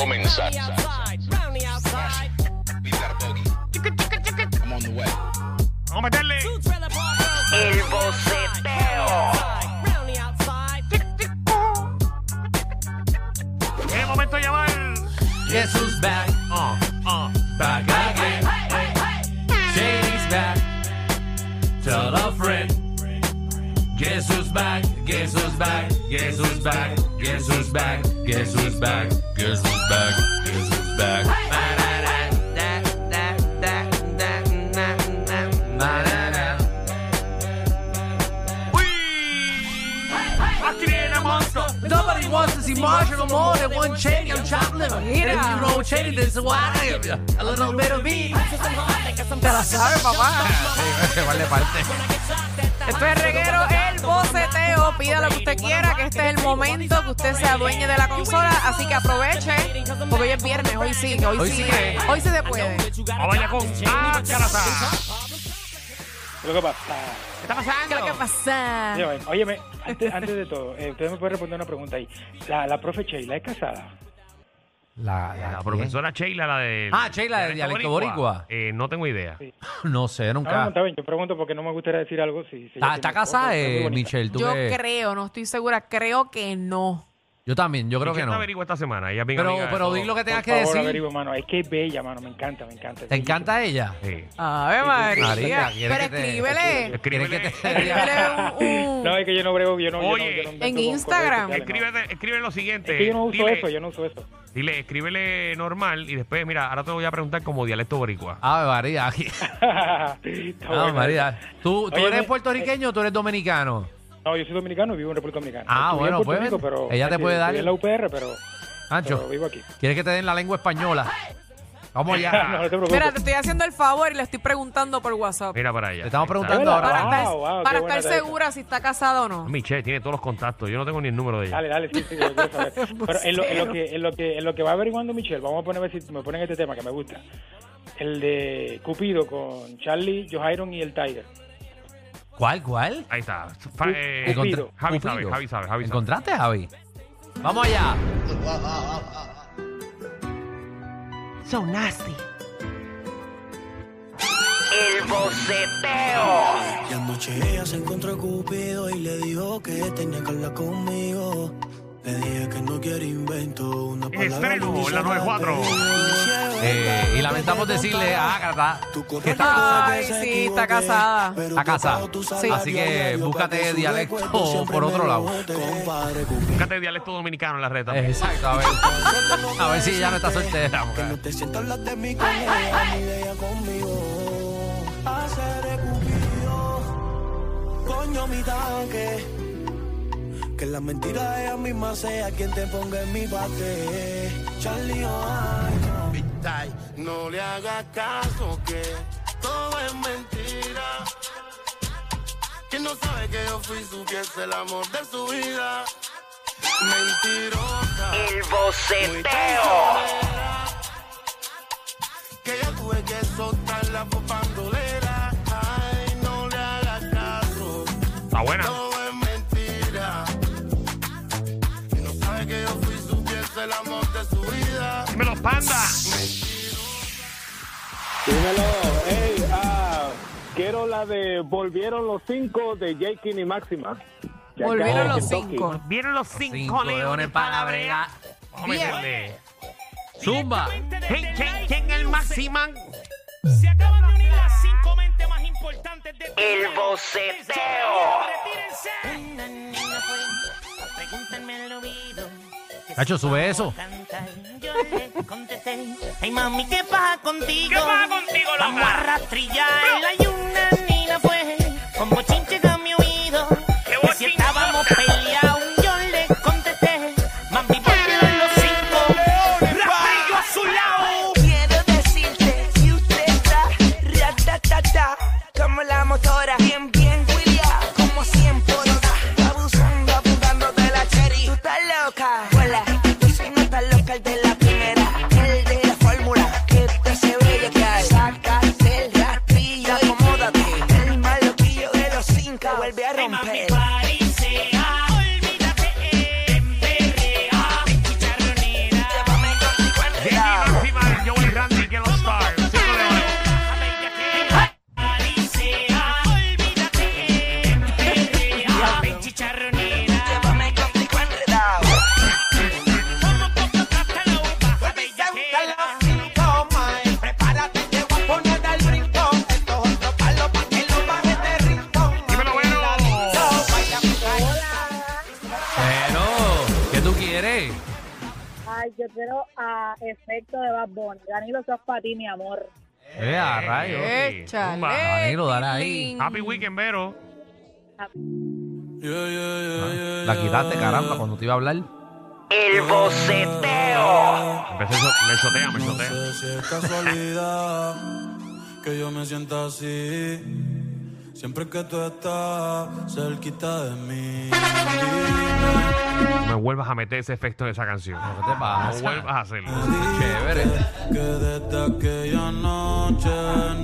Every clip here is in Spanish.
Tenso acaba de comenzar. Vamos a meterle. El Guess who's back? Guess who's back? Guess who's back? Guess who's back? Guess who's back? Guess who's back? Guess who's back? Aquí viene el monstruo. Nobody wants to see Marshall no more than one Cheney on chopped liver. If you roll Cheney, this is what I give you. A little bit of me. Te la sabes, papá. Vale, parte. Esto es reguero, el boceteo. Pida lo que usted quiera, que este es el momento que usted sea dueño de la consola. Así que aproveche, porque hoy es viernes, hoy sí, hoy, Hoy sí. Hoy sí se puede. Vamos allá con Ah, Acarata. Lo que pasa. ¿Qué está pasando? ¿Qué es lo que pasa? Óyeme, antes, antes de todo, eh, usted me puede responder una pregunta ahí. La, la profe Sheila es casada. La, La profesora Sheila, la de. Ah, Sheila, de Dialecto Boricua. Eh, no tengo idea. No sé, No, no, nunca. está bien, yo pregunto porque no me gustaría decir algo. Si, si ¿Está, casada, eh. Michelle? ¿Tú Yo qué? creo, no estoy segura, creo que no. Yo también, yo creo que no. te averigua esta semana. Ella es bien Pero, amiga de pero todo. di lo que tengas Por que favor, decir. averigüe, mano. Es que es bella, mano. Me encanta, me encanta. ¿Te encanta ella? Sí. Ave María. María, ¿quieres Pero que te- escríbele. Escríbele. ¿Quieres que te- Escríbele un, un- No, es que yo no brego, yo no. yo no- Oye, yo no invento en con Instagram. sociales, no. Escríbele, escríbele lo siguiente. Es que yo no uso dile, eso, yo no uso eso. Dile, escríbele normal y después, mira, ahora te voy a preguntar como dialecto boricua. Ave María. Está Ave bueno. María. ¿Tú, tú Oye, eres puertorriqueño o tú eres dominicano? No, yo soy dominicano y vivo en República Dominicana. Ah, Estudié bueno, en pues, Rico, pero ella te puede dar- en la UPR, pero, Ancho, pero vivo aquí. ¿quieres que te den la lengua española? Vamos no, allá. no te preocupes. Mira, te estoy haciendo el favor y le estoy preguntando por WhatsApp. Mira para allá. Te estamos preguntando ahora. Para Wow, estar, wow, qué para buena estar está esa. segura si está casada o no. Michelle tiene todos los contactos. Yo no tengo ni el número de ella. Dale, dale, sí, sí, yo quiero saber. Pero en lo, en lo que, en lo que, en lo que va averiguando Michelle, vamos a poner a ver si me ponen este tema que me gusta. El de Cupido con Charlie, Johairon y el Tiger. ¿Cuál, cuál? Ahí está. Fa- eh, Cupido. Javi sabe. Javi sabe, Javi sabe. ¿Encontraste, Javi? Vamos allá. So nasty. El boceteo. Y anoche ella se encontró a Cupido y le dijo que tenía que hablar conmigo. Le dije que no quiere invento, una palabra. Estreno la se 94. Eh, y lamentamos decirle a Agatha que está casada. Ay, sí, está casada. Está casada. Sí. Así que búscate dialecto por otro lado. Búscate dialecto dominicano en la red también. Exacto, a ver. A ver si ya no está soltera. Que no te sientas hablar de ella conmigo. Hacer Cupido, coño mi tanque. Que la mentira de ella misma sea quien te ponga en mi bate. Charlie, ay, no le hagas caso que todo es mentira. Que no sabe que yo fui su que es el amor de su vida. Mentirosa. El boceteo. Que yo tuve que soltar la panda. Dímelo, hey, ah, quiero la de Volvieron los cinco de Jakin y Máxima. De Volvieron los Kentucky. cinco. Vieron los cinco, Cinco leones para la brega. Vamos a meterle. Zumba. Hey, ¿quién, quién el Maximan? Se acaban de unir las cinco mentes más importantes de El boceteo. Pregúntame al oído. Nacho, sube eso. Yo le contesté, ay mami, ¿qué pasa contigo? ¿Qué pasa contigo, loca? Vamos a rastrillar la yuna ni la pues, con bochinche a mi oído. ¿Qué bochinche, quiero a efecto de Bad Bunny. Danilo, sos para ti, mi amor. Eh, a rayos. Échale. Zumba. Danilo, dale ahí. Happy Weekend, Vero. La quitaste, caramba, cuando te iba a hablar. El boceteo. Empecé, so- me chotea, me chotea. No sé si es casualidad que yo me sienta así. Siempre que tú estás cerquita de mí. No me vuelvas a meter ese efecto en esa canción. ¿Qué te No pasa? vuelvas a hacerlo. Chévere. que desde aquella noche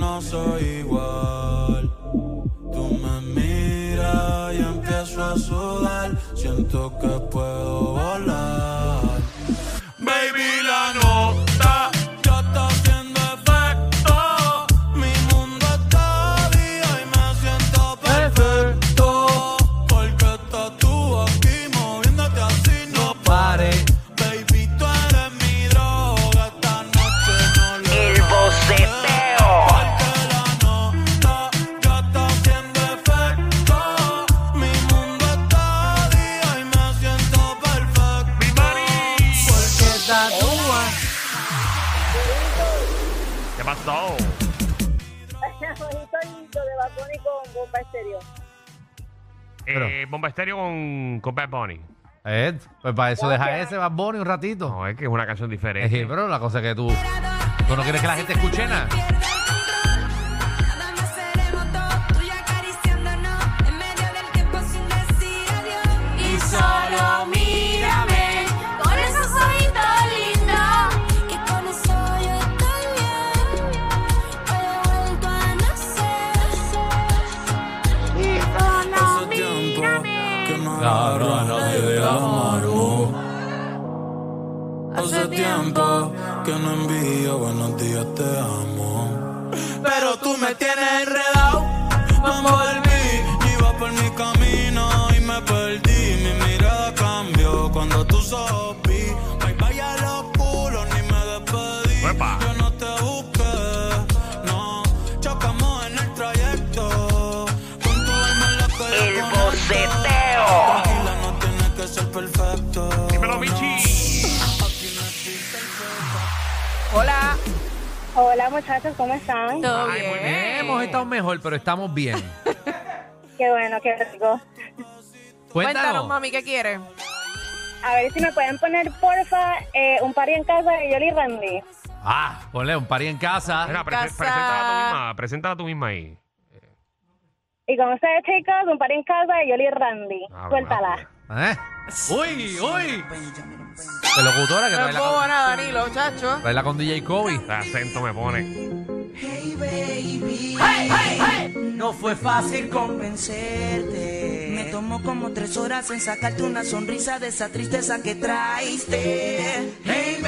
no soy igual. Tú me miras y empiezo a sudar. Siento que puedo volar. Bomba estéreo con, con Bad Bunny. Eh, pues para eso deja ese Bad Bunny un ratito. No, es que es una canción diferente. Eh, pero la cosa es que tú, tú no quieres que la gente escuche nada. Buenos días, te amo. Pero tú me tienes enredado. Me volví, iba por mi camino y me perdí. Mi mirada cambió cuando tus ojos Hola. Hola, muchachos, ¿cómo están? ¿Todo Ay, muy bien? Hemos estado mejor, pero estamos bien. Qué bueno, qué rico. Cuéntanos, Cuéntanos. mami, ¿qué quieres? A ver si me pueden poner, porfa, eh, un party en casa de Yoli Randy. Ah, ponle un pari en casa. Mira, prese- casa. preséntala tú misma. Preséntala tú misma ahí. Y con ustedes, chicos, un party en casa de Yoli Randy. Ah, Suéltala. ¿Eh? Uy, uy. De locutora que No trae es la, boba con, nada, Danilo, chacho. trae la con DJ Kobe. El acento me pone. No fue fácil convencerte. Me tomó como tres horas en sacarte una sonrisa de esa tristeza que traiste. Hey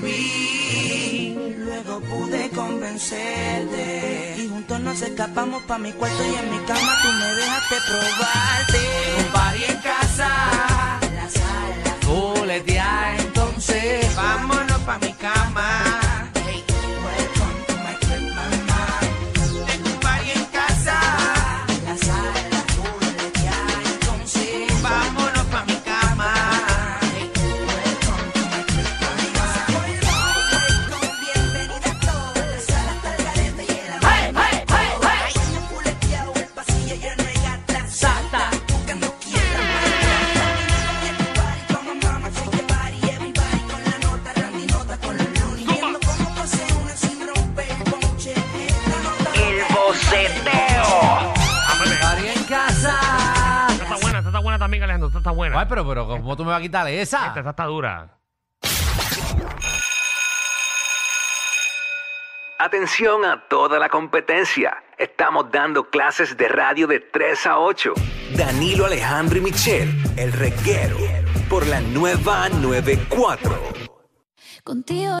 baby. Luego pude convencerte. Y juntos nos escapamos pa' mi cuarto y en mi cama tú me dejaste probarte. Un buena. Ay, pero, pero, ¿cómo tú me vas a quitar esa? Esta, esta está dura. Atención a toda la competencia. Estamos dando clases de radio de 3 a 8. Danilo Alejandro y Michelle, el reguero, por la nueva 94. Contigo